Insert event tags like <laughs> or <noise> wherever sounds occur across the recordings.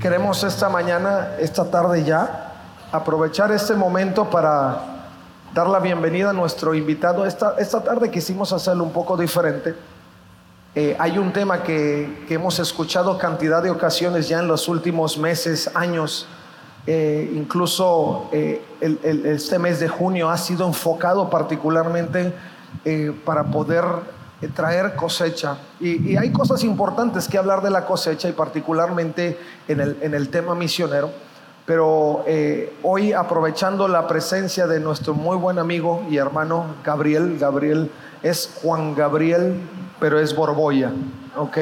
queremos esta mañana, esta tarde ya, aprovechar este momento para dar la bienvenida a nuestro invitado. Esta, esta tarde quisimos hacerlo un poco diferente. Eh, hay un tema que, que, hemos escuchado cantidad de ocasiones ya en los últimos meses, años. Eh, incluso eh, el, el, este mes de junio ha sido enfocado particularmente para poder traer cosecha. Y, hay cosas importantes que hablar de la cosecha y particularmente en el, en el tema misionero. Pero eh, hoy aprovechando la presencia de nuestro muy buen amigo y hermano Gabriel, Gabriel es Juan Gabriel, pero es Borboya, ¿ok?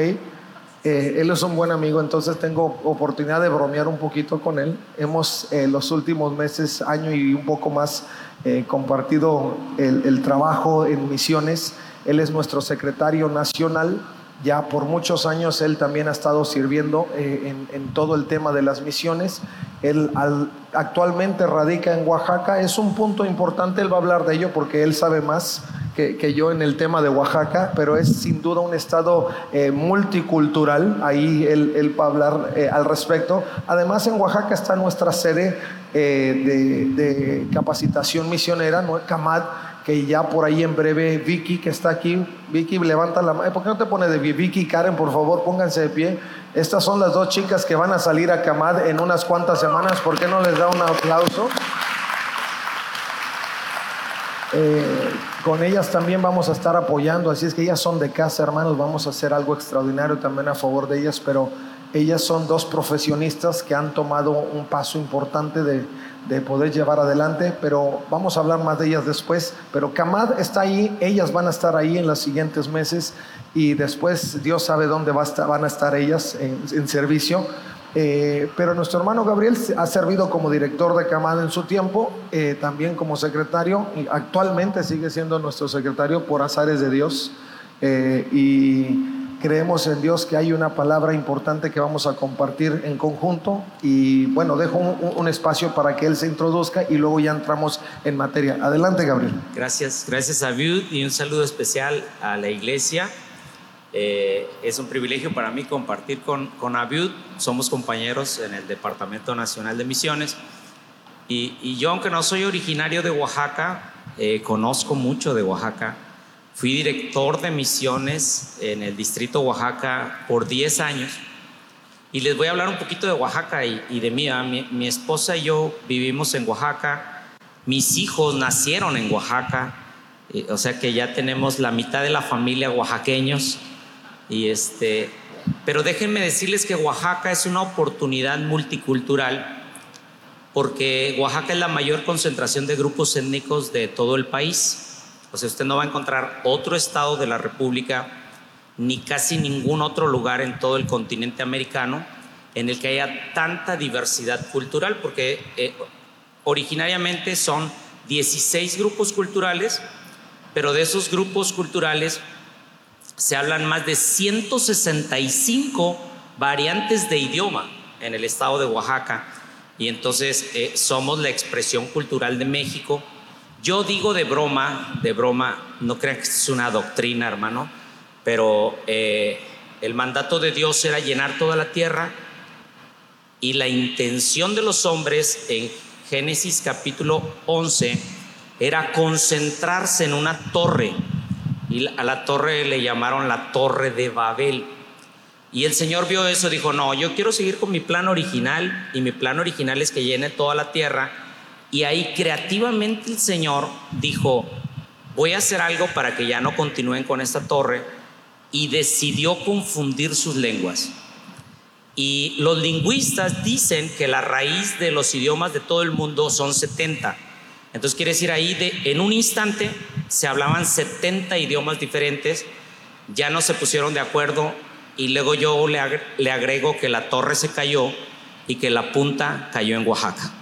Eh, él es un buen amigo, entonces tengo oportunidad de bromear un poquito con él. Hemos eh, los últimos meses, año y un poco más, eh, compartido el trabajo en misiones. Él es nuestro secretario nacional ya por muchos años él también ha estado sirviendo eh, en, todo el tema de las misiones. Él al, actualmente radica en Oaxaca. Es un punto importante, él va a hablar de ello porque él sabe más que, yo en el tema de Oaxaca, pero es sin duda un estado eh, multicultural. Ahí él, él, va a hablar eh, al respecto. Además, en Oaxaca está nuestra sede de, de, capacitación misionera, ¿no? CAMAD que ya por ahí en breve Vicky que está aquí, Vicky levanta la mano, ¿por qué no te pone de pie? Vicky, Karen, por favor, pónganse de pie. Estas son las dos chicas que van a salir a Camad en unas cuantas semanas, ¿por qué no les da un aplauso? Eh, con ellas también vamos a estar apoyando, así es que ellas son de casa, hermanos, vamos a hacer algo extraordinario también a favor de ellas, pero ellas son dos profesionistas que han tomado un paso importante de, de poder llevar adelante, pero vamos a hablar más de ellas después. Pero Camad está ahí, ellas van a estar ahí en los siguientes meses y después Dios sabe dónde va a estar, van a estar ellas en, en servicio. Eh, pero nuestro hermano Gabriel ha servido como director de Camad en su tiempo, eh, también como secretario, y actualmente sigue siendo nuestro secretario por azares de Dios. Eh, y creemos en Dios que hay una palabra importante que vamos a compartir en conjunto y bueno, dejo un, espacio para que él se introduzca y luego ya entramos en materia. Adelante, Gabriel. Gracias, gracias a Viud y un saludo especial a la iglesia. Eh, es un privilegio para mí compartir con, con Abiud. Somos compañeros en el Departamento Nacional de Misiones. Y, y yo, aunque no soy originario de Oaxaca, eh, conozco mucho de Oaxaca Fui director de misiones en el distrito Oaxaca por 10 años y les voy a hablar un poquito de Oaxaca y, y de mí. mi. Mi esposa y yo vivimos en Oaxaca, mis hijos nacieron en Oaxaca, eh, o sea que ya tenemos la mitad de la familia oaxaqueños. Y este, pero déjenme decirles que Oaxaca es una oportunidad multicultural porque Oaxaca es la mayor concentración de grupos étnicos de todo el país. O sea, usted no va a encontrar otro estado de la República, ni casi ningún otro lugar en todo el continente americano en el que haya tanta diversidad cultural, porque eh, originariamente son 16 grupos culturales, pero de esos grupos culturales se hablan más de 165 variantes de idioma en el estado de Oaxaca. Y entonces eh, somos la expresión cultural de México yo digo de broma, de broma, no crean que es una doctrina, hermano, pero eh, el mandato de Dios era llenar toda la tierra y la intención de los hombres en Génesis capítulo 11 era concentrarse en una torre y a la torre le llamaron la torre de Babel. Y el Señor vio eso, dijo, no, yo quiero seguir con mi plan original y mi plan original es que llene toda la tierra y ahí creativamente el Señor dijo, voy a hacer algo para que ya no continúen con esta torre y decidió confundir sus lenguas. Y los lingüistas dicen que la raíz de los idiomas de todo el mundo son 70. Entonces quiere decir ahí en un instante se hablaban 70 idiomas diferentes, ya no se pusieron de acuerdo y luego yo le agrego que la torre se cayó y que la punta cayó en Oaxaca.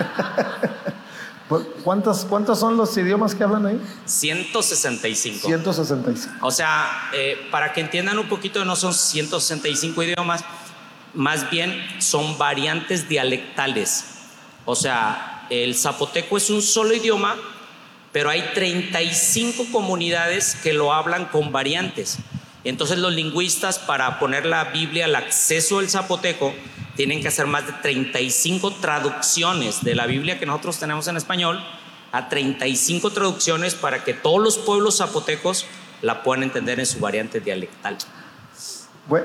<laughs> ¿Cuántos, ¿Cuántos son los idiomas que hablan ahí? 165. 165. O sea, eh, para que entiendan un poquito, no son 165 idiomas, más bien son variantes dialectales. O sea, el zapoteco es un solo idioma, pero hay 35 comunidades que lo hablan con variantes. Entonces los lingüistas, para poner la Biblia al acceso del zapoteco, tienen que hacer más de 35 traducciones de la Biblia que nosotros tenemos en español a 35 traducciones para que todos los pueblos zapotecos la puedan entender en su variante dialectal.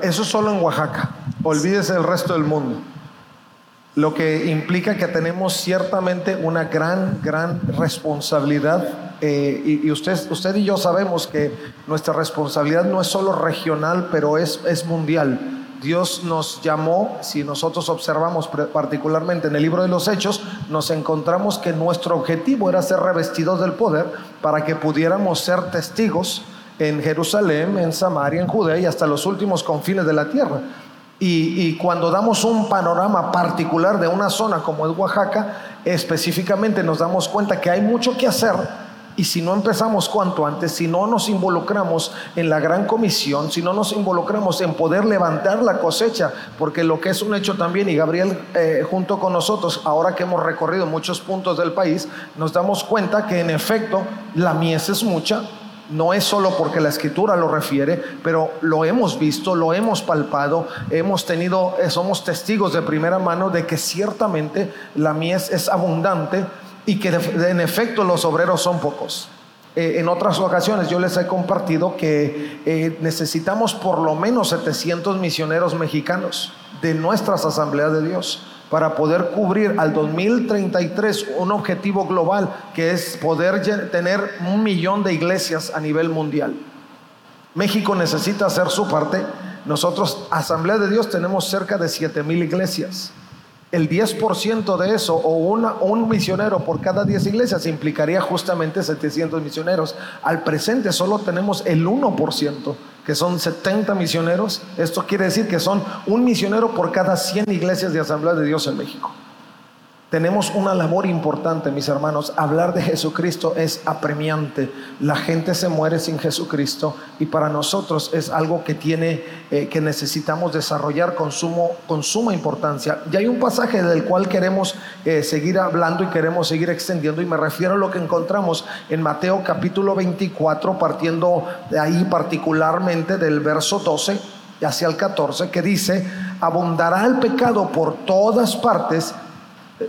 Eso solo en Oaxaca. Olvídese el resto del mundo. Lo que implica que tenemos ciertamente una gran, gran responsabilidad. Eh, y y usted, usted y yo sabemos que nuestra responsabilidad no es solo regional, pero es, es mundial. Dios nos llamó, si nosotros observamos particularmente en el libro de los Hechos, nos encontramos que nuestro objetivo era ser revestidos del poder para que pudiéramos ser testigos en Jerusalén, en Samaria, en Judea y hasta los últimos confines de la tierra. Y, y cuando damos un panorama particular de una zona como es Oaxaca, específicamente nos damos cuenta que hay mucho que hacer y si no empezamos cuanto antes, si no nos involucramos en la gran comisión, si no nos involucramos en poder levantar la cosecha, porque lo que es un hecho también, y Gabriel eh, junto con nosotros, ahora que hemos recorrido muchos puntos del país, nos damos cuenta que en efecto la mies es mucha, no es solo porque la escritura lo refiere, pero lo hemos visto, lo hemos palpado, hemos tenido, eh, somos testigos de primera mano de que ciertamente la mies es abundante y que en efecto los obreros son pocos. Eh, en otras ocasiones yo les he compartido que eh, necesitamos por lo menos 700 misioneros mexicanos de nuestras asambleas de Dios para poder cubrir al 2033 un objetivo global que es poder tener un millón de iglesias a nivel mundial. México necesita hacer su parte. Nosotros, Asamblea de Dios, tenemos cerca de 7 mil iglesias. El 10% de eso, o una- un misionero por cada 10 iglesias, implicaría justamente 700 misioneros. Al presente solo tenemos el 1%, que son 70 misioneros. Esto quiere decir que son un misionero por cada 100 iglesias de Asamblea de Dios en México. Tenemos una labor importante, mis hermanos. Hablar de Jesucristo es apremiante. La gente se muere sin Jesucristo y para nosotros es algo que tiene, eh, que necesitamos desarrollar con, con suma importancia. Y hay un pasaje del cual queremos eh, seguir hablando y queremos seguir extendiendo y me refiero a lo que encontramos en Mateo capítulo 24, partiendo de ahí particularmente del verso 12 hacia el 14, que dice, abundará el pecado por todas partes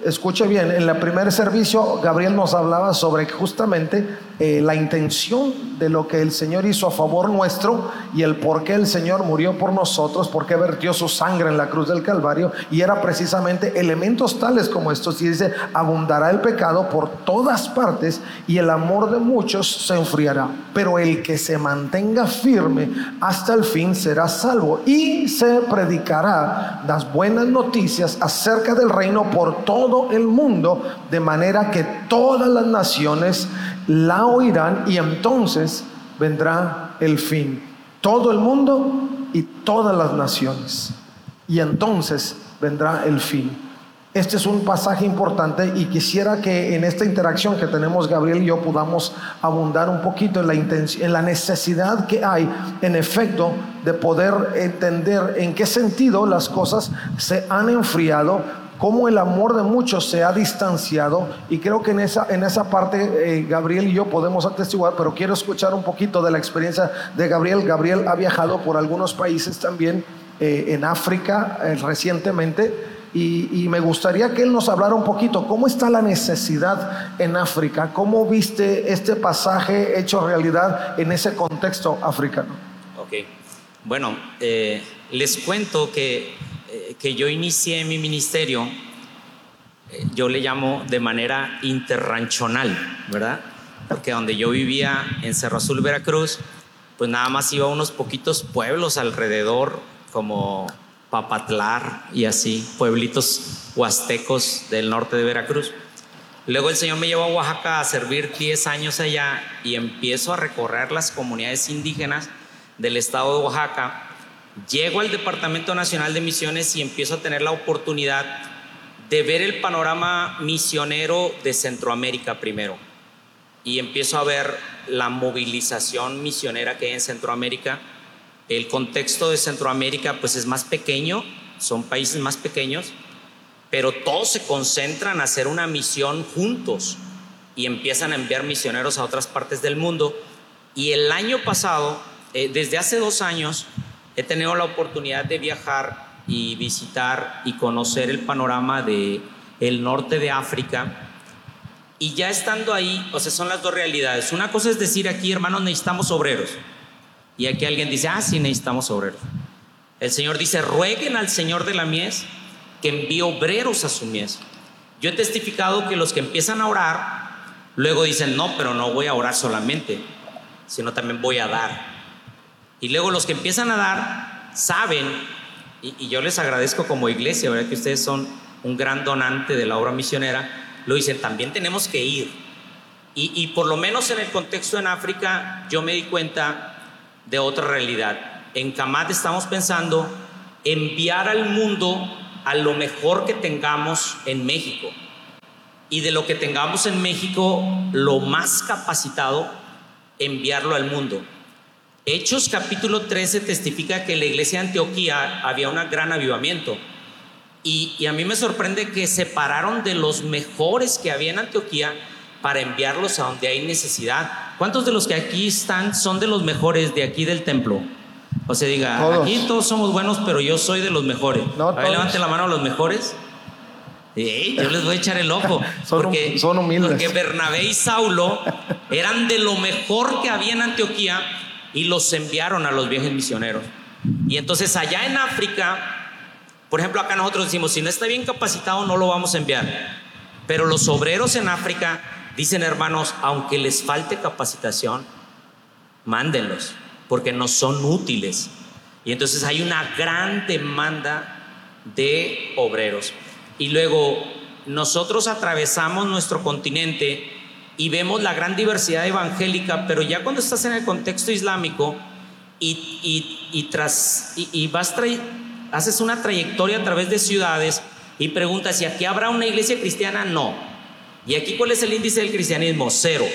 Escuche bien, en el primer servicio Gabriel nos hablaba sobre justamente eh, la intención de lo que el Señor hizo a favor nuestro y el por qué el Señor murió por nosotros, por qué vertió su sangre en la cruz del Calvario y era precisamente elementos tales como estos. Dice, abundará el pecado por todas partes y el amor de muchos se enfriará, pero el que se mantenga firme hasta el fin será salvo y se predicará las buenas noticias acerca del reino por todo el mundo, de manera que todas las naciones la oirán y entonces vendrá el fin. Todo el mundo y todas las naciones. Y entonces vendrá el fin. Este es un pasaje importante y quisiera que en esta interacción que tenemos Gabriel y yo podamos abundar un poquito en la, en la necesidad que hay, en efecto, de poder entender en qué sentido las cosas se han enfriado, cómo el amor de muchos se ha distanciado y creo que en esa, en esa parte eh, Gabriel y yo podemos atestiguar, pero quiero escuchar un poquito de la experiencia de Gabriel. Gabriel ha viajado por algunos países también eh, en África eh, recientemente. Y, y me gustaría que él nos hablara un poquito cómo está la necesidad en África, cómo viste este pasaje hecho realidad en ese contexto africano. Ok. Bueno, eh, les cuento que, eh, que yo inicié mi ministerio, eh, yo le llamo de manera interranchonal, ¿verdad? Porque donde yo vivía en Cerro Azul, Veracruz, pues nada más iba a unos poquitos pueblos alrededor, como Papatlar y así, pueblitos huastecos del norte de Veracruz. Luego el Señor me llevó a Oaxaca a servir 10 años allá y empiezo a recorrer las comunidades indígenas del estado de Oaxaca. Llego al Departamento Nacional de Misiones y empiezo a tener la oportunidad de ver el panorama misionero de Centroamérica primero. Y empiezo a ver la movilización misionera que hay en Centroamérica. El contexto de Centroamérica pues es más pequeño, son países más pequeños, pero todos se concentran a hacer una misión juntos y empiezan a enviar misioneros a otras partes del mundo. Y el año pasado, eh, desde hace dos años, he tenido la oportunidad de viajar y visitar y conocer el panorama de el norte de África. Y ya estando ahí, o sea, son las dos realidades. Una cosa es decir aquí, hermanos, necesitamos obreros. Y aquí alguien dice, ah, sí, necesitamos obreros. El Señor dice, rueguen al Señor de la mies que envíe obreros a su mies. Yo he testificado que los que empiezan a orar, luego dicen, no, pero no voy a orar solamente, sino también voy a dar. Y luego los que empiezan a dar, saben, y, yo les agradezco como iglesia, ¿verdad? Que ustedes son un gran donante de la obra misionera, lo dicen, también tenemos que ir. Y, y por lo menos en el contexto en África, yo me di cuenta de otra realidad. En Camat estamos pensando enviar al mundo a lo mejor que tengamos en México. Y de lo que tengamos en México, lo más capacitado, enviarlo al mundo. Hechos capítulo 13 testifica que en la iglesia de Antioquía había un gran avivamiento. Y, y, a mí me sorprende que separaron de los mejores que había en Antioquía para enviarlos a donde hay necesidad. ¿Cuántos de los que aquí están son de los mejores de aquí del templo? O sea, diga, aquí todos somos buenos, pero yo soy de los mejores. No, a levanten la mano a los mejores. yo les voy a echar el ojo. <laughs> son, porque, son humildes. Porque Bernabé y Saulo eran de lo mejor que había en Antioquía y los enviaron a los viajes misioneros. Y entonces allá en África, por ejemplo, acá nosotros decimos, si no está bien capacitado, no lo vamos a enviar. Pero los obreros en África dicen, hermanos, aunque les falte capacitación, mándenlos porque no son útiles. Y entonces hay una gran demanda de obreros. Y luego nosotros atravesamos nuestro continente y vemos la gran diversidad evangélica, pero ya cuando estás en el contexto islámico y, y, tras, y, vas haces una trayectoria a través de ciudades y preguntas si aquí habrá una iglesia cristiana, no. ¿Y aquí cuál es el índice del cristianismo? Cero.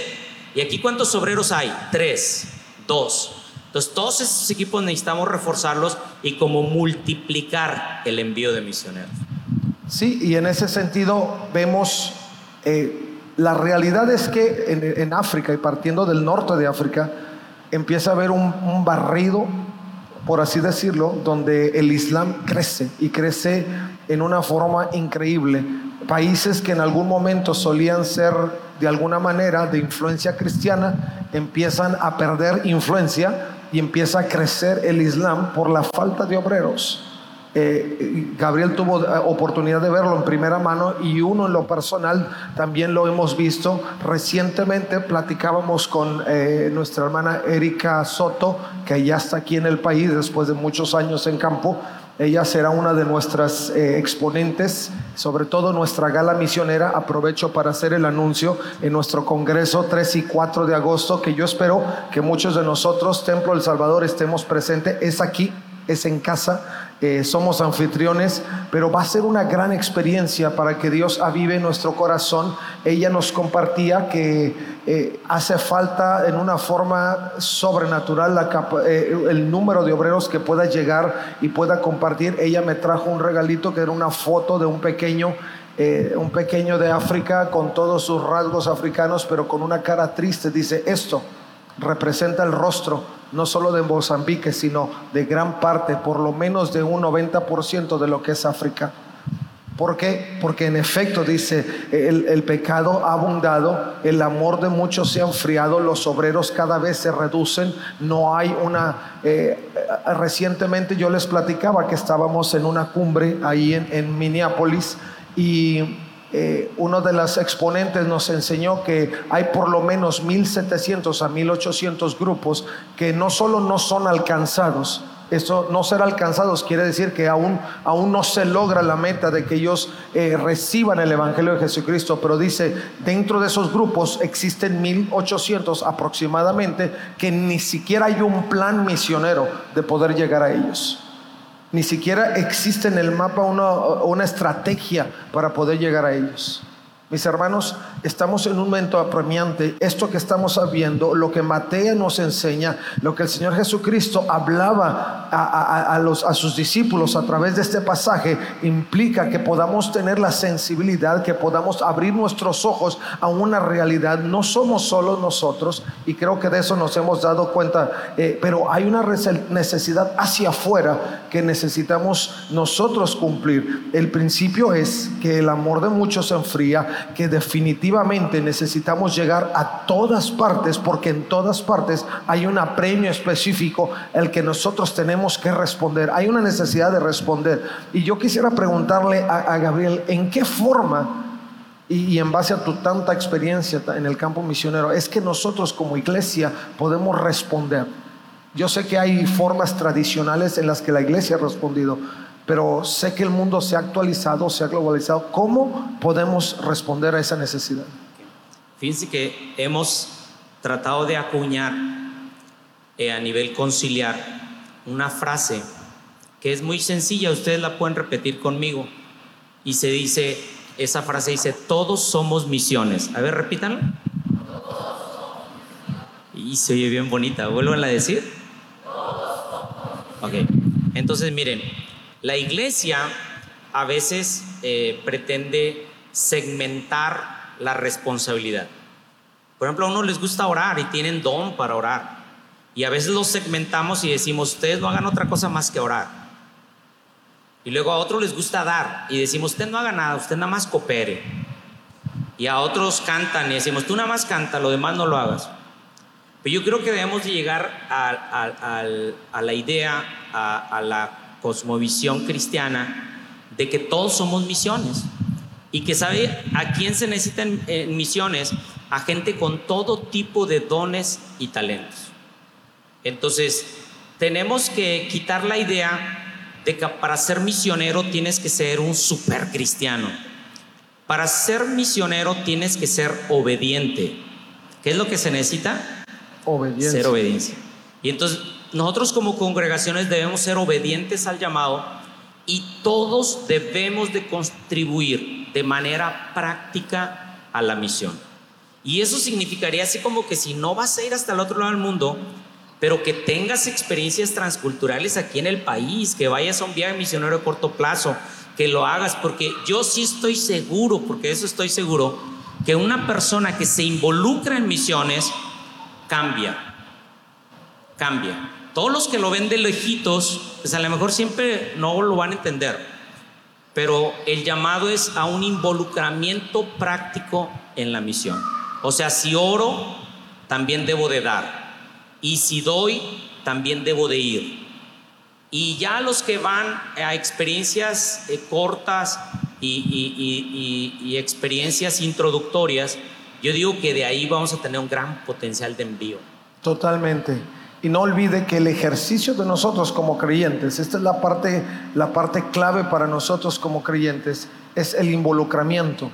¿Y aquí cuántos obreros hay? Tres, dos. Entonces, todos esos equipos necesitamos reforzarlos y como multiplicar el envío de misioneros. Sí, y en ese sentido vemos, eh, la realidad es que en, África y partiendo del norte de África, empieza a haber un, barrido, por así decirlo, donde el Islam crece y crece en una forma increíble. Países que en algún momento solían ser de alguna manera de influencia cristiana empiezan a perder influencia y empieza a crecer el Islam por la falta de obreros. Eh, Gabriel tuvo eh, oportunidad de verlo en primera mano y uno en lo personal también lo hemos visto. Recientemente platicábamos con eh, nuestra hermana Erika Soto, que ya está aquí en el país después de muchos años en campo ella será una de nuestras exponentes, sobre todo nuestra gala misionera. Aprovecho para hacer el anuncio en nuestro congreso 3 y 4 de agosto, que yo espero que muchos de nosotros, Templo del Salvador, estemos presentes. Es aquí, es en casa. Eh, somos anfitriones, pero va a ser una gran experiencia para que Dios avive nuestro corazón. Ella nos compartía que eh, hace falta en una forma sobrenatural la eh, el número de obreros que pueda llegar y pueda compartir. Ella me trajo un regalito que era una foto de un pequeño un pequeño de África con todos sus rasgos africanos, pero con una cara triste. Dice, esto representa el rostro no solo de Mozambique, sino de gran parte, por lo menos de un 90% de lo que es África. ¿Por qué? Porque en efecto dice, el, pecado ha abundado, el amor de muchos se ha enfriado, los obreros cada vez se reducen, no hay una... Eh, recientemente yo les platicaba que estábamos en una cumbre ahí en Minneapolis y eh, uno de los exponentes nos enseñó que hay por lo menos 1.700 a 1.800 grupos que no solo no son alcanzados, eso no ser alcanzados quiere decir que aún, aún no se logra la meta de que ellos eh, reciban el Evangelio de Jesucristo, pero dice, dentro de esos grupos existen 1.800 aproximadamente que ni siquiera hay un plan misionero de poder llegar a ellos. Ni siquiera existe en el mapa una, estrategia para poder llegar a ellos. Mis hermanos, estamos en un momento apremiante. Esto que estamos viendo, lo que Mateo nos enseña, lo que el Señor Jesucristo hablaba a, los, a sus discípulos a través de este pasaje, implica que podamos tener la sensibilidad, que podamos abrir nuestros ojos a una realidad. No somos solo nosotros, y creo que de eso nos hemos dado cuenta, eh, pero hay una necesidad hacia afuera que necesitamos nosotros cumplir. El principio es que el amor de muchos se enfría que definitivamente necesitamos llegar a todas partes porque en todas partes hay un apremio específico el que nosotros tenemos que responder. Hay una necesidad de responder. Y yo quisiera preguntarle a, Gabriel, ¿en qué forma? y, en base a tu tanta experiencia en el campo misionero, es que nosotros como iglesia podemos responder. Yo sé que hay formas tradicionales en las que la iglesia ha respondido, pero sé que el mundo se ha actualizado, se ha globalizado. ¿Cómo podemos responder a esa necesidad? Fíjense que hemos tratado de acuñar eh, a nivel conciliar una frase que es muy sencilla, ustedes la pueden repetir conmigo. Y se dice, esa frase dice, todos somos misiones. A ver, repítanla. Y se oye bien bonita, vuelvan a decir. Ok, entonces miren, la iglesia a veces eh, pretende segmentar la responsabilidad. Por ejemplo, a uno les gusta orar y tienen don para orar. Y a veces los segmentamos y decimos, ustedes no hagan otra cosa más que orar. Y luego a otros les gusta dar y decimos, usted no haga nada, usted nada más coopere. Y a otros cantan y decimos, tú nada más canta, lo demás no lo hagas. Pero yo creo que debemos de llegar a, la idea, a la cosmovisión cristiana de que todos somos misiones y que sabe a quién se necesitan en misiones, a gente con todo tipo de dones y talentos. Entonces, tenemos que quitar la idea de que para ser misionero tienes que ser un super cristiano. Para ser misionero tienes que ser obediente. ¿Qué es lo que se necesita? Obediencia. Ser obediencia. Y entonces nosotros como congregaciones debemos ser obedientes al llamado y todos debemos de contribuir de manera práctica a la misión. Y eso significaría así como que si no vas a ir hasta el otro lado del mundo, pero que tengas experiencias transculturales aquí en el país, que vayas a un viaje misionero de corto plazo, que lo hagas, porque yo sí estoy seguro, porque eso estoy seguro, que una persona que se involucra en misiones cambia, cambia. Todos los que lo ven de lejitos, pues a lo mejor siempre no lo van a entender. Pero el llamado es a un involucramiento práctico en la misión. O sea, si oro, también debo de dar. Y si doy, también debo de ir. Y ya los que van a experiencias eh, cortas y, y, experiencias introductorias, yo digo que de ahí vamos a tener un gran potencial de envío. Totalmente. Y no olvide que el ejercicio de nosotros como creyentes, esta es la parte, la parte clave para nosotros como creyentes, es el involucramiento.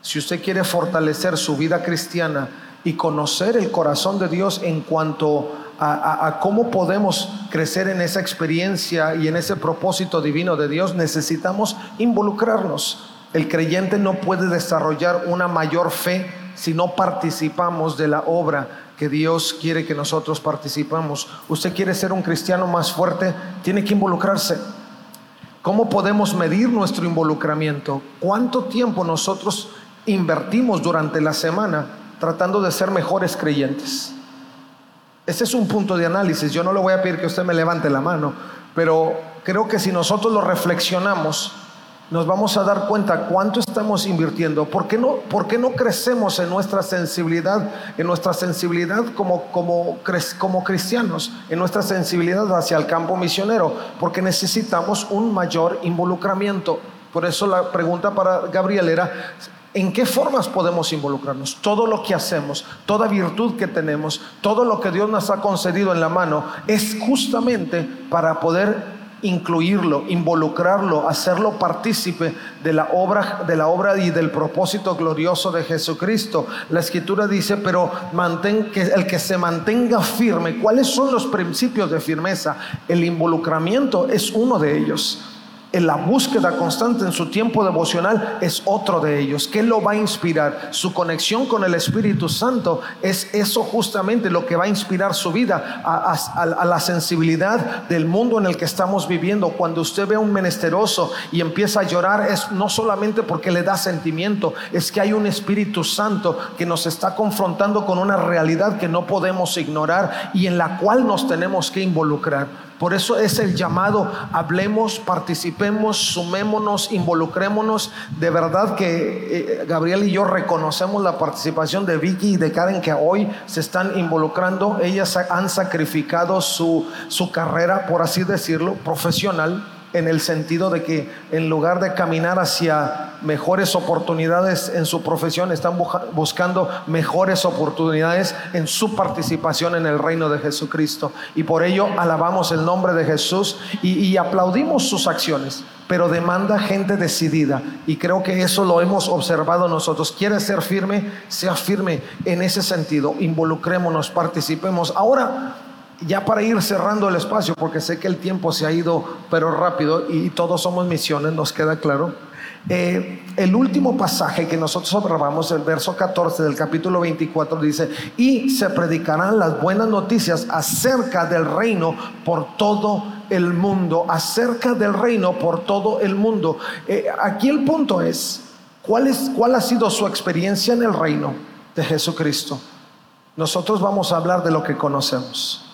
Si usted quiere fortalecer su vida cristiana y conocer el corazón de Dios en cuanto a, a, cómo podemos crecer en esa experiencia y en ese propósito divino de Dios, necesitamos involucrarnos. El creyente no puede desarrollar una mayor fe si no participamos de la obra que Dios quiere que nosotros participamos. Usted quiere ser un cristiano más fuerte, tiene que involucrarse. ¿Cómo podemos medir nuestro involucramiento? ¿Cuánto tiempo nosotros invertimos durante la semana tratando de ser mejores creyentes? Ese es un punto de análisis. Yo no le voy a pedir que usted me levante la mano, pero creo que si nosotros lo reflexionamos, nos vamos a dar cuenta cuánto estamos invirtiendo. ¿Por qué no, por qué no crecemos en nuestra sensibilidad, en nuestra sensibilidad como, como, como cristianos, en nuestra sensibilidad hacia el campo misionero? Porque necesitamos un mayor involucramiento. Por eso la pregunta para Gabriel era, ¿En qué formas podemos involucrarnos? Todo lo que hacemos, toda virtud que tenemos, todo lo que Dios nos ha concedido en la mano, es justamente para poder incluirlo, involucrarlo, hacerlo partícipe de la obra de la obra y del propósito glorioso de Jesucristo. La escritura dice, pero mantén que el que se mantenga firme, ¿cuáles son los principios de firmeza? El involucramiento es uno de ellos. En la búsqueda constante en su tiempo devocional es otro de ellos. ¿Qué lo va a inspirar? Su conexión con el Espíritu Santo es eso justamente lo que va a inspirar su vida a, a, la sensibilidad del mundo en el que estamos viviendo. Cuando usted ve a un menesteroso y empieza a llorar es no solamente porque le da sentimiento, es que hay un Espíritu Santo que nos está confrontando con una realidad que no podemos ignorar y en la cual nos tenemos que involucrar. Por eso es el llamado, hablemos, participemos, sumémonos, involucrémonos. De verdad que eh, Gabriel y yo reconocemos la participación de Vicky y de Karen que hoy se están involucrando. Ellas han sacrificado su, su carrera, por así decirlo, profesional en el sentido de que en lugar de caminar hacia mejores oportunidades en su profesión, están buscando mejores oportunidades en su participación en el reino de Jesucristo. Y por ello alabamos el nombre de Jesús y, aplaudimos sus acciones, pero demanda gente decidida. Y creo que eso lo hemos observado nosotros. Quiere ser firme, sea firme en ese sentido. Involucrémonos, participemos. Ahora, ya para ir cerrando el espacio, porque sé que el tiempo se ha ido, pero rápido, y todos somos misiones, nos queda claro. Eh, el último pasaje que nosotros observamos, el verso 14 del capítulo 24, dice, y se predicarán las buenas noticias acerca del reino por todo el mundo, acerca del reino por todo el mundo. Eh, aquí el punto es, ¿cuál, es, ¿cuál ha sido su experiencia en el reino de Jesucristo? Nosotros vamos a hablar de lo que conocemos.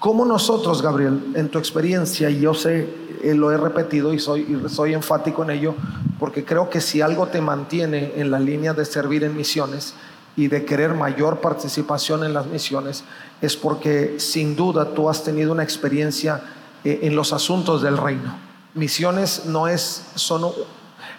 ¿Cómo nosotros, Gabriel, en tu experiencia, y yo sé, eh, lo he repetido y soy, soy enfático en ello, porque creo que si algo te mantiene en la línea de servir en misiones y de querer mayor participación en las misiones, es porque sin duda tú has tenido una experiencia eh, en los asuntos del reino. Misiones no es solo,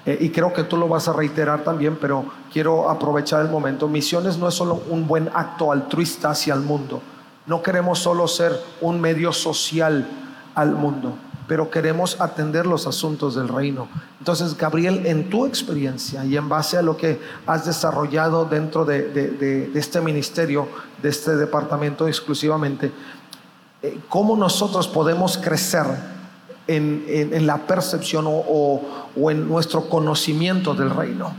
eh, y creo que tú lo vas a reiterar también, pero quiero aprovechar el momento, misiones no es solo un buen acto altruista hacia el mundo no queremos solo ser un medio social al mundo, pero queremos atender los asuntos del reino. Entonces, Gabriel, en tu experiencia y en base a lo que has desarrollado dentro de, este ministerio, de este departamento exclusivamente, eh, ¿cómo nosotros podemos crecer en, la percepción o, en nuestro conocimiento del reino?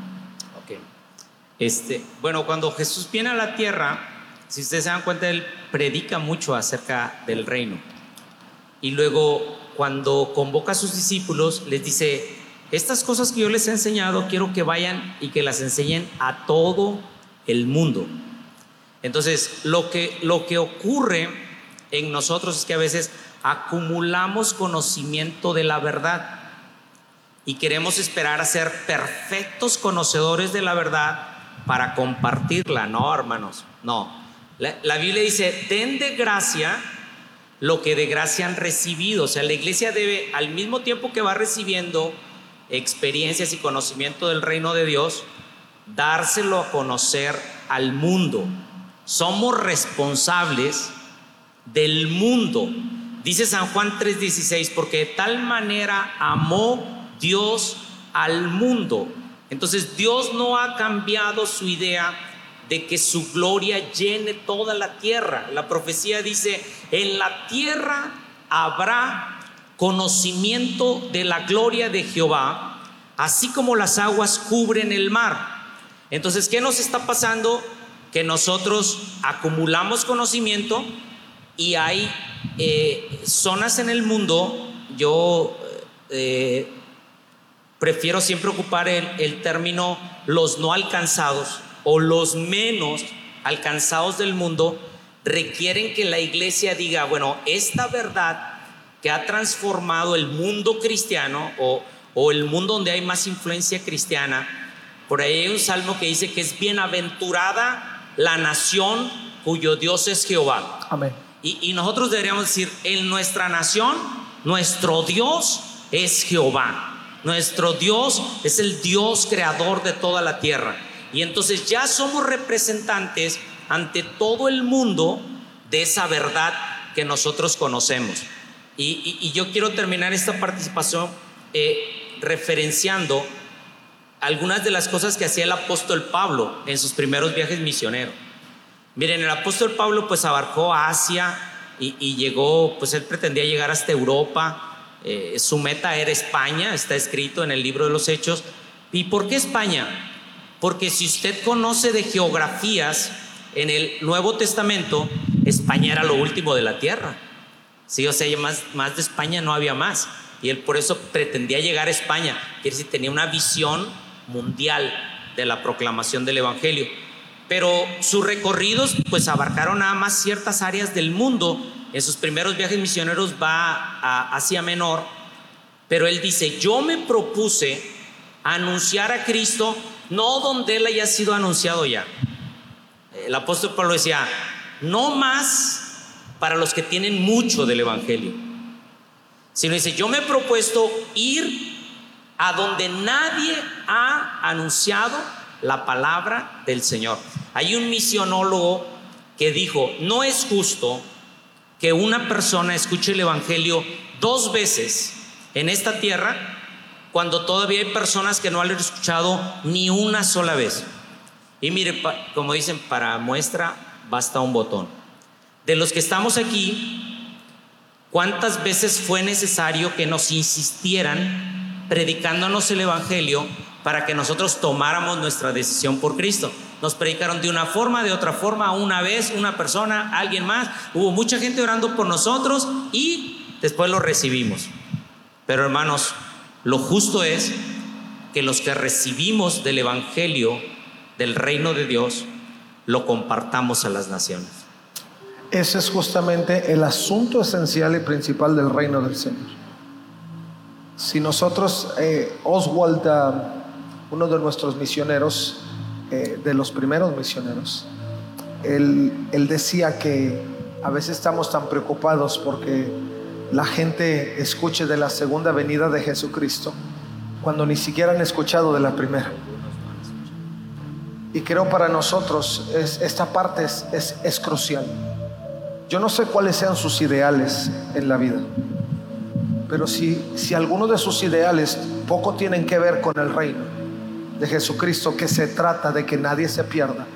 Este, bueno, cuando Jesús viene a la tierra, si ustedes se dan cuenta, él predica mucho acerca del reino. Y luego, cuando convoca a sus discípulos, les dice, estas cosas que yo les he enseñado, quiero que vayan y que las enseñen a todo el mundo. Entonces, lo que, lo que ocurre en nosotros es que a veces acumulamos conocimiento de la verdad y queremos esperar a ser perfectos conocedores de la verdad para compartirla. No, hermanos, no. La, Biblia dice, den de gracia lo que de gracia han recibido. O sea, la iglesia debe, al mismo tiempo que va recibiendo experiencias y conocimiento del reino de Dios, dárselo a conocer al mundo. Somos responsables del mundo. Dice San Juan 3:16, porque de tal manera amó Dios al mundo. Entonces Dios no ha cambiado su idea de que su gloria llene toda la tierra. La profecía dice, en la tierra habrá conocimiento de la gloria de Jehová, así como las aguas cubren el mar. Entonces, ¿qué nos está pasando? Que nosotros acumulamos conocimiento y hay eh, zonas en el mundo, yo eh, prefiero siempre ocupar el término los no alcanzados, o los menos alcanzados del mundo requieren que la iglesia diga, bueno, esta verdad que ha transformado el mundo cristiano o, el mundo donde hay más influencia cristiana, por ahí hay un salmo que dice que es bienaventurada la nación cuyo Dios es Jehová. Amén. Y, y nosotros deberíamos decir, en nuestra nación, nuestro Dios es Jehová. Nuestro Dios es el Dios creador de toda la tierra. Y entonces ya somos representantes ante todo el mundo de esa verdad que nosotros conocemos. Y, yo quiero terminar esta participación eh, referenciando algunas de las cosas que hacía el apóstol Pablo en sus primeros viajes misioneros. Miren, el apóstol Pablo pues abarcó Asia y, y, llegó, pues él pretendía llegar hasta Europa Eh, su meta era España, está escrito en el libro de los Hechos. ¿Y por qué España? Porque si usted conoce de geografías en el Nuevo Testamento, España era lo último de la tierra. Sí, o sea, más, más de España no había más. Y él por eso pretendía llegar a España. Quiere decir, tenía una visión mundial de la proclamación del Evangelio. Pero sus recorridos pues abarcaron nada más ciertas áreas del mundo. En sus primeros viajes misioneros va a Asia Menor. Pero él dice, yo me propuse anunciar a Cristo no donde él haya sido anunciado ya. El apóstol Pablo decía, no más para los que tienen mucho del Evangelio, sino dice, yo me he propuesto ir a donde nadie ha anunciado la palabra del Señor. Hay un misionólogo que dijo, no es justo que una persona escuche el Evangelio dos veces en esta tierra cuando todavía hay personas que no han escuchado ni una sola vez. Y mire, como dicen, para muestra basta un botón. De los que estamos aquí, ¿cuántas veces fue necesario que nos insistieran predicándonos el Evangelio para que nosotros tomáramos nuestra decisión por Cristo? Nos predicaron de una forma, de otra forma, una vez, una persona, alguien más. Hubo mucha gente orando por nosotros y después lo recibimos. Pero hermanos, lo justo es que los que recibimos del Evangelio del reino de Dios, lo compartamos a las naciones. Ese es justamente el asunto esencial y principal del reino del Señor. Si nosotros, eh, Oswald, ah, uno de nuestros misioneros, eh, de los primeros misioneros, él, él decía que a veces estamos tan preocupados porque la gente escuche de la segunda venida de Jesucristo cuando ni siquiera han escuchado de la primera. Y creo para nosotros es, esta parte es, es, crucial. Yo no sé cuáles sean sus ideales en la vida, pero si, si de sus ideales poco tienen que ver con el reino de Jesucristo, que se trata de que nadie se pierda,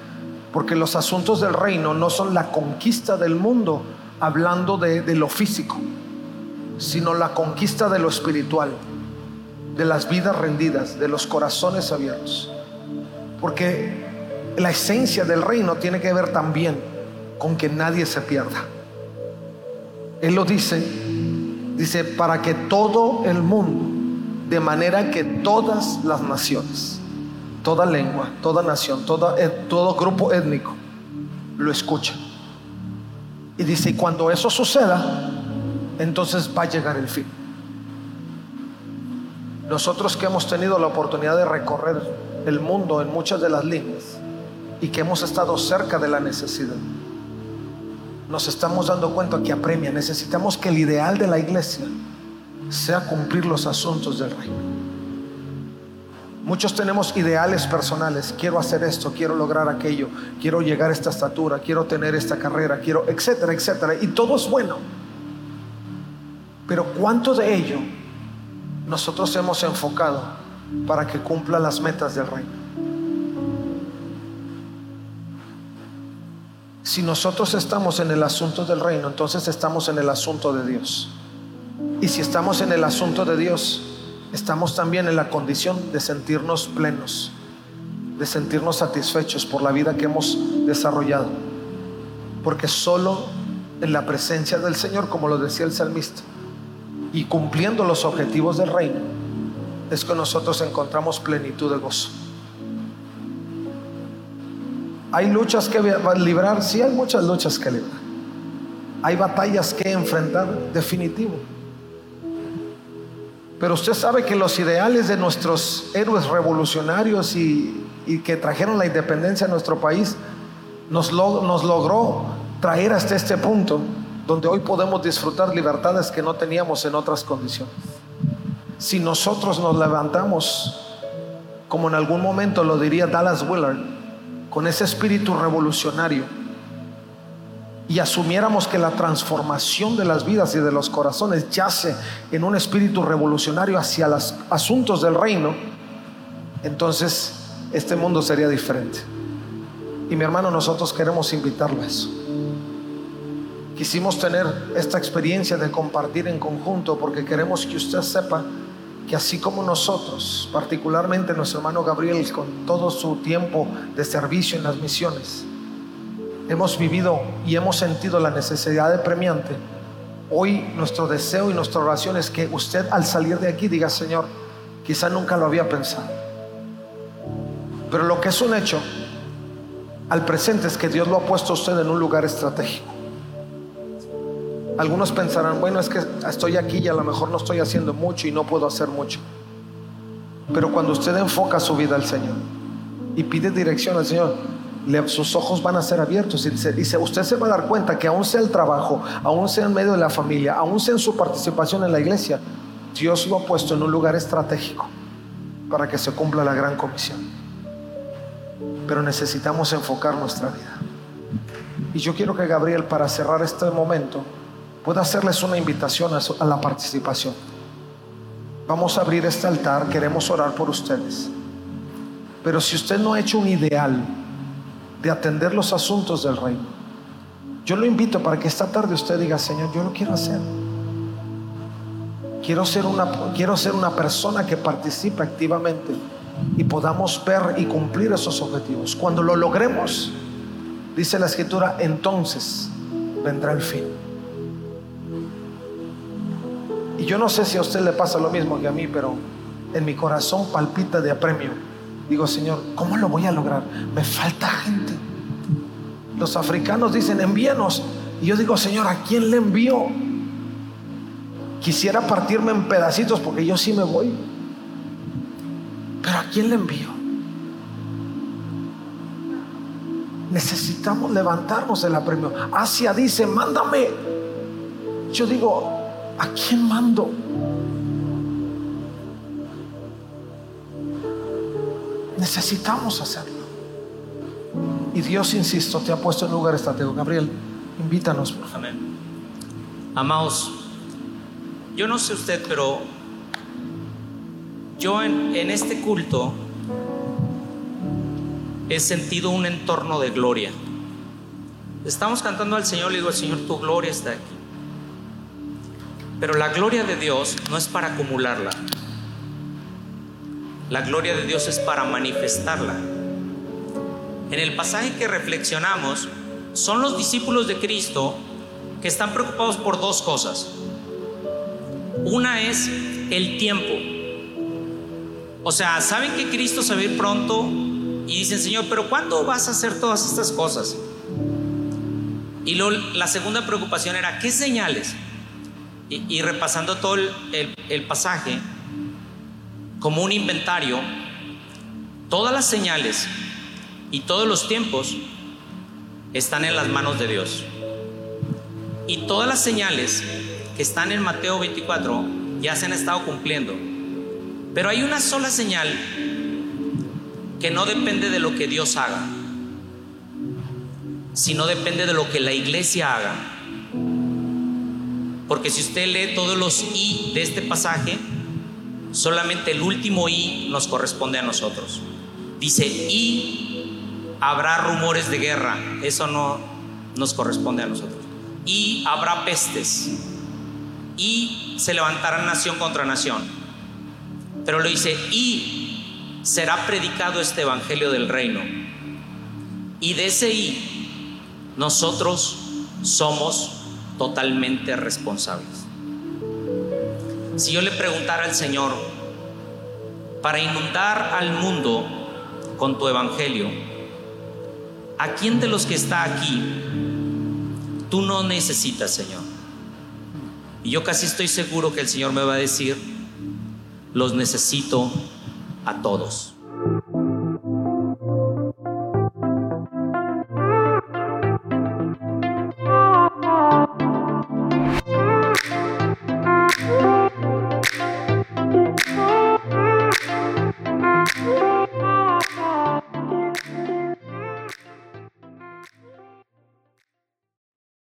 porque los asuntos del reino no son la conquista del mundo hablando de, de lo físico, sino la conquista de lo espiritual, de las vidas rendidas, de los corazones abiertos. Porque la esencia del reino tiene que ver también con que nadie se pierda. Él lo dice, dice, para que todo el mundo, de manera que todas las naciones, toda lengua, toda nación, todo grupo étnico, lo escuchen. Y dice, y cuando eso suceda, entonces va a llegar el fin. Nosotros que hemos tenido la oportunidad de recorrer el mundo en muchas de las líneas, y que hemos estado cerca de la necesidad, nos estamos dando cuenta que apremia. Necesitamos que el ideal de la iglesia sea cumplir los asuntos del reino. Muchos tenemos ideales personales. Quiero hacer esto, quiero lograr aquello, quiero llegar a esta estatura, quiero tener esta carrera, quiero, etcétera, etcétera. Y todo es bueno. Pero ¿cuánto de ello nosotros hemos enfocado para que cumpla las metas del reino? Si nosotros estamos en el asunto del reino, entonces estamos en el asunto de Dios. Y si estamos en el asunto de Dios, estamos también en la condición de sentirnos plenos, de sentirnos satisfechos por la vida que hemos desarrollado. Porque solo en la presencia del Señor, como lo decía el salmista, y cumpliendo los objetivos del reino, es que nosotros encontramos plenitud de gozo. Hay luchas que librar, sí hay muchas luchas que librar. Hay batallas que enfrentar, definitivo. Pero usted sabe que los ideales de nuestros héroes revolucionarios y, que trajeron la independencia a nuestro país nos, nos logró traer hasta este punto donde hoy podemos disfrutar libertades que no teníamos en otras condiciones. Si nosotros nos levantamos, como en algún momento lo diría Dallas Willard, con ese espíritu revolucionario y asumiéramos que la transformación de las vidas y de los corazones yace en un espíritu revolucionario hacia los asuntos del reino, entonces este mundo sería diferente. Y mi hermano, nosotros queremos invitarlo a eso. Quisimos tener esta experiencia de compartir en conjunto porque queremos que usted sepa que así como nosotros, particularmente nuestro hermano Gabriel, con todo su tiempo de servicio en las misiones, hemos vivido y hemos sentido la necesidad de premiante, hoy nuestro deseo y nuestra oración es que usted al salir de aquí diga, Señor, quizá nunca lo había pensado. Pero lo que es un hecho al presente es que Dios lo ha puesto a usted en un lugar estratégico. Algunos pensarán, bueno, es que estoy aquí y a lo mejor no estoy haciendo mucho y no puedo hacer mucho. Pero cuando usted enfoca su vida al Señor y pide dirección al Señor, sus ojos van a ser abiertos y, usted se va a dar cuenta que aún sea el trabajo, aún sea en medio de la familia, aún sea en su participación en la iglesia, Dios lo ha puesto en un lugar estratégico para que se cumpla la gran comisión. Pero necesitamos enfocar nuestra vida. Y yo quiero que Gabriel, para cerrar este momento, pueda hacerles una invitación a, la participación. Vamos a abrir este altar, queremos orar por ustedes. Pero si usted no ha hecho un ideal de atender los asuntos del reino, yo lo invito para que esta tarde usted diga, Señor, yo lo quiero hacer. Quiero ser una, quiero ser una persona que participe activamente y podamos ver y cumplir esos objetivos. Cuando lo logremos, dice la escritura, entonces vendrá el fin. Y yo no sé si a usted le pasa lo mismo que a mí, pero en mi corazón palpita de apremio. Digo, Señor, ¿cómo lo voy a lograr? Me falta gente. Los africanos dicen, envíanos. Y yo digo, Señor, ¿a quién le envío? Quisiera partirme en pedacitos porque yo sí me voy. Pero ¿a quién le envío? Necesitamos levantarnos del apremio. Asia dice, mándame. Yo digo, ¿A quién mando? Necesitamos hacerlo. Y Dios, insisto, te ha puesto en lugar estratégico. Gabriel, invítanos. Por. Amén. Amados, yo no sé usted, pero yo en, en este culto he sentido un entorno de gloria. Estamos cantando al Señor, le digo al Señor, tu gloria está aquí. Pero la gloria de Dios no es para acumularla. La gloria de Dios es para manifestarla. En el pasaje que reflexionamos, son los discípulos de Cristo que están preocupados por dos cosas. Una es el tiempo. O sea, saben que Cristo se va a ir pronto y dicen, Señor, pero ¿cuándo vas a hacer todas estas cosas? Y la segunda preocupación era, ¿qué señales? Y, repasando todo el, pasaje, como un inventario, todas las señales y todos los tiempos están en las manos de Dios. Y todas las señales que están en Mateo 24 ya se han estado cumpliendo. Pero hay una sola señal que no depende de lo que Dios haga, sino depende de lo que la iglesia haga. Porque si usted lee todos los y de este pasaje, solamente el último y nos corresponde a nosotros. Dice, y habrá rumores de guerra. Eso no nos corresponde a nosotros. Y habrá pestes. Y se levantará nación contra nación. Pero lo dice, y será predicado este evangelio del reino. Y de ese y nosotros somos totalmente responsables. Si yo le preguntara al Señor, para inundar al mundo con tu evangelio, ¿a quién de los que está aquí tú no necesitas, Señor? Y yo casi estoy seguro que el Señor me va a decir, los necesito a todos.